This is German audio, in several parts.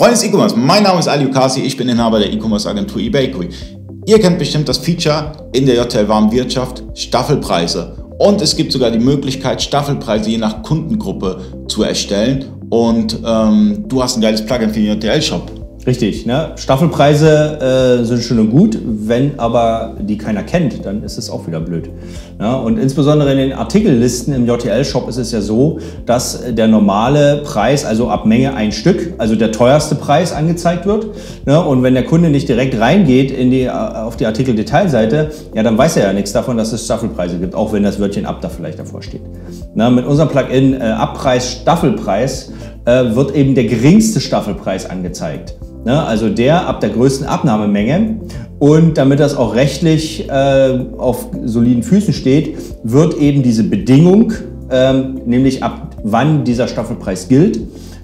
Freunde des E-Commerce, mein Name ist Ali Ukasi, ich bin Inhaber der E-Commerce Agentur eBakery. Ihr kennt bestimmt das Feature in der JTL Warenwirtschaft Staffelpreise. Und es gibt sogar die Möglichkeit, Staffelpreise je nach Kundengruppe zu erstellen. Und ähm, du hast ein geiles Plugin für den JTL-Shop. Richtig, ne? Staffelpreise äh, sind schön und gut, wenn aber die keiner kennt, dann ist es auch wieder blöd. Ja, und insbesondere in den Artikellisten im JTL-Shop ist es ja so, dass der normale Preis, also ab Menge ein Stück, also der teuerste Preis angezeigt wird. Ne? Und wenn der Kunde nicht direkt reingeht in die, auf die Artikeldetailseite, ja, dann weiß er ja nichts davon, dass es Staffelpreise gibt, auch wenn das Wörtchen ab da vielleicht davor steht. Na, mit unserem Plugin äh, Abpreis, Staffelpreis äh, wird eben der geringste Staffelpreis angezeigt. Ne? Also der ab der größten Abnahmemenge. Und damit das auch rechtlich äh, auf soliden Füßen steht, wird eben diese Bedingung, ähm, nämlich ab wann dieser Staffelpreis gilt,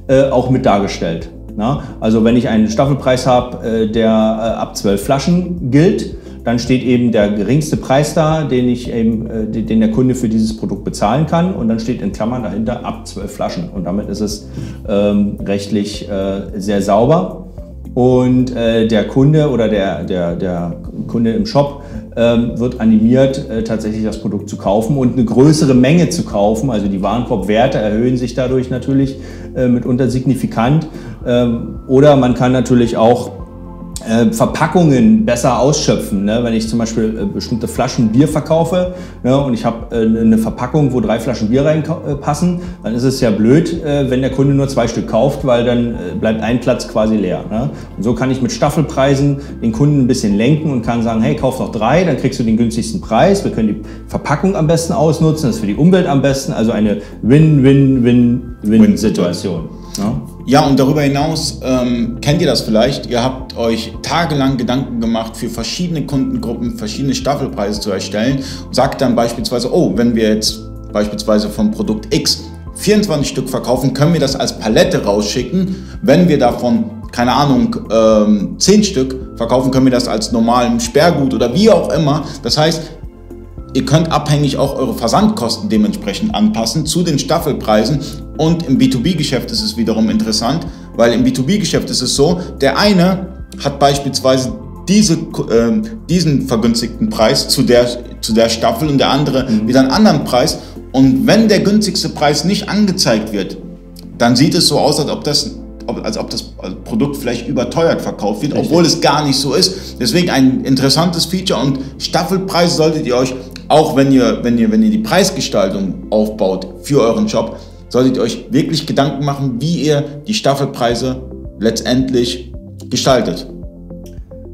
äh, auch mit dargestellt. Na? Also wenn ich einen Staffelpreis habe, äh, der äh, ab 12 Flaschen gilt, dann steht eben der geringste Preis da, den, ich eben, äh, den der Kunde für dieses Produkt bezahlen kann. Und dann steht in Klammern dahinter ab 12 Flaschen. Und damit ist es ähm, rechtlich äh, sehr sauber und äh, der Kunde oder der, der, der Kunde im Shop ähm, wird animiert, äh, tatsächlich das Produkt zu kaufen und eine größere Menge zu kaufen. Also die Warenkorbwerte erhöhen sich dadurch natürlich äh, mitunter signifikant. Ähm, oder man kann natürlich auch äh, Verpackungen besser ausschöpfen. Ne? Wenn ich zum Beispiel äh, bestimmte Flaschen Bier verkaufe ne? und ich habe äh, eine Verpackung, wo drei Flaschen Bier reinpassen, dann ist es ja blöd, äh, wenn der Kunde nur zwei Stück kauft, weil dann äh, bleibt ein Platz quasi leer. Ne? Und so kann ich mit Staffelpreisen den Kunden ein bisschen lenken und kann sagen, hey, kauf doch drei, dann kriegst du den günstigsten Preis. Wir können die Verpackung am besten ausnutzen, das ist für die Umwelt am besten. Also eine Win-Win-Win-Win-Situation. Ja? Ja, und darüber hinaus ähm, kennt ihr das vielleicht. Ihr habt euch tagelang Gedanken gemacht, für verschiedene Kundengruppen verschiedene Staffelpreise zu erstellen. Und sagt dann beispielsweise, oh, wenn wir jetzt beispielsweise vom Produkt X 24 Stück verkaufen, können wir das als Palette rausschicken. Wenn wir davon, keine Ahnung, ähm, 10 Stück verkaufen, können wir das als normalen Sperrgut oder wie auch immer. Das heißt, Ihr könnt abhängig auch eure Versandkosten dementsprechend anpassen zu den Staffelpreisen. Und im B2B-Geschäft ist es wiederum interessant, weil im B2B-Geschäft ist es so, der eine hat beispielsweise diese, äh, diesen vergünstigten Preis zu der, zu der Staffel und der andere mhm. wieder einen anderen Preis. Und wenn der günstigste Preis nicht angezeigt wird, dann sieht es so aus, als ob das als ob das Produkt vielleicht überteuert verkauft wird, Richtig. obwohl es gar nicht so ist. Deswegen ein interessantes Feature und Staffelpreis solltet ihr euch, auch wenn ihr, wenn ihr, wenn ihr die Preisgestaltung aufbaut für euren Shop, solltet ihr euch wirklich Gedanken machen, wie ihr die Staffelpreise letztendlich gestaltet.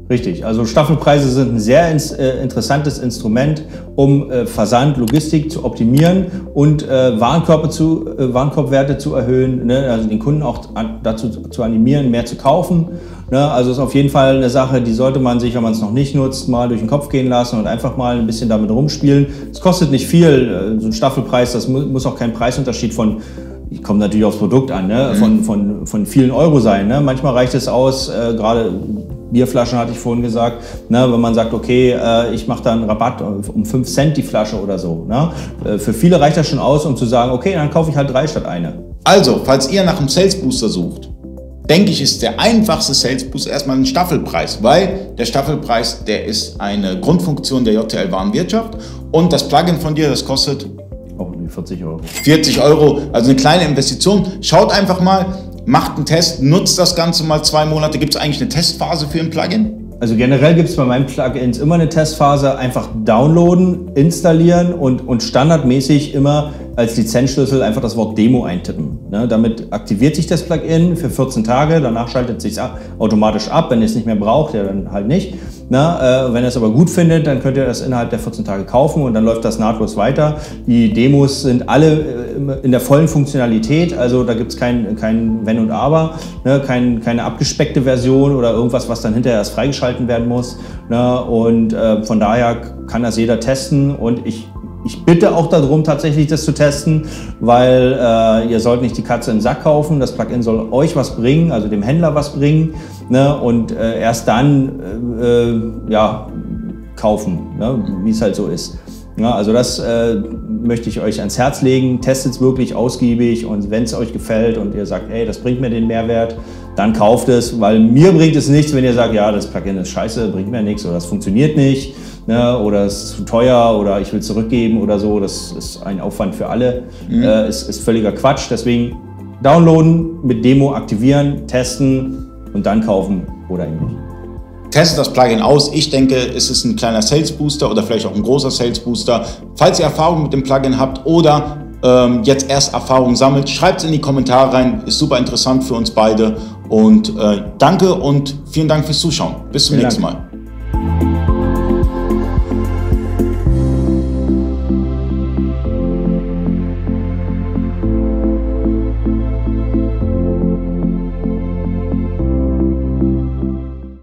Richtig, also Staffelpreise sind ein sehr äh, interessantes Instrument, um äh, Versand, Logistik zu optimieren und äh, Warenkörper zu, Warenkorbwerte zu erhöhen, ne? also den Kunden auch dazu zu animieren, mehr zu kaufen. Ne? Also ist auf jeden Fall eine Sache, die sollte man sich, wenn man es noch nicht nutzt, mal durch den Kopf gehen lassen und einfach mal ein bisschen damit rumspielen. Es kostet nicht viel, so ein Staffelpreis, das muss auch kein Preisunterschied von ich komme natürlich aufs Produkt an, ne? von, mhm. von, von vielen Euro sein. Ne? Manchmal reicht es aus, äh, gerade Bierflaschen hatte ich vorhin gesagt, ne, wenn man sagt, okay, äh, ich mache da einen Rabatt um 5 Cent die Flasche oder so. Ne? Äh, für viele reicht das schon aus, um zu sagen, okay, dann kaufe ich halt drei statt eine. Also, falls ihr nach einem Sales Booster sucht, denke ich, ist der einfachste Sales Booster erstmal ein Staffelpreis, weil der Staffelpreis, der ist eine Grundfunktion der JTL Warenwirtschaft und das Plugin von dir, das kostet auch 40 Euro. 40 Euro, also eine kleine Investition. Schaut einfach mal, macht einen Test, nutzt das Ganze mal zwei Monate. Gibt es eigentlich eine Testphase für ein Plugin? Also generell gibt es bei meinen Plugins immer eine Testphase. Einfach downloaden, installieren und, und standardmäßig immer als Lizenzschlüssel einfach das Wort Demo eintippen. Ne? Damit aktiviert sich das Plugin für 14 Tage, danach schaltet es sich automatisch ab. Wenn ihr es nicht mehr braucht, ja dann halt nicht. Ne? Äh, wenn ihr es aber gut findet, dann könnt ihr das innerhalb der 14 Tage kaufen und dann läuft das nahtlos weiter. Die Demos sind alle äh, in der vollen Funktionalität, also da gibt es kein, kein Wenn und Aber, ne? kein, keine abgespeckte Version oder irgendwas, was dann hinterher erst freigeschalten werden muss. Ne? Und äh, von daher kann das jeder testen und ich ich bitte auch darum, tatsächlich das zu testen, weil äh, ihr sollt nicht die Katze im Sack kaufen. Das Plugin soll euch was bringen, also dem Händler was bringen. Ne? Und äh, erst dann äh, äh ja, kaufen, ne? wie es halt so ist. Ja, also das äh, möchte ich euch ans Herz legen. Testet es wirklich ausgiebig und wenn es euch gefällt und ihr sagt, hey, das bringt mir den Mehrwert, dann kauft es, weil mir bringt es nichts, wenn ihr sagt, ja, das Plugin ist scheiße, bringt mir nichts oder es funktioniert nicht ne, oder es ist zu teuer oder ich will zurückgeben oder so. Das ist ein Aufwand für alle. Mhm. Äh, ist, ist völliger Quatsch. Deswegen downloaden, mit Demo aktivieren, testen und dann kaufen oder eben nicht. Testet das Plugin aus. Ich denke, es ist ein kleiner Sales Booster oder vielleicht auch ein großer Sales Booster. Falls ihr Erfahrung mit dem Plugin habt oder ähm, jetzt erst Erfahrung sammelt, schreibt es in die Kommentare rein. Ist super interessant für uns beide. Und äh, danke und vielen Dank fürs Zuschauen. Bis zum vielen nächsten Dank. Mal.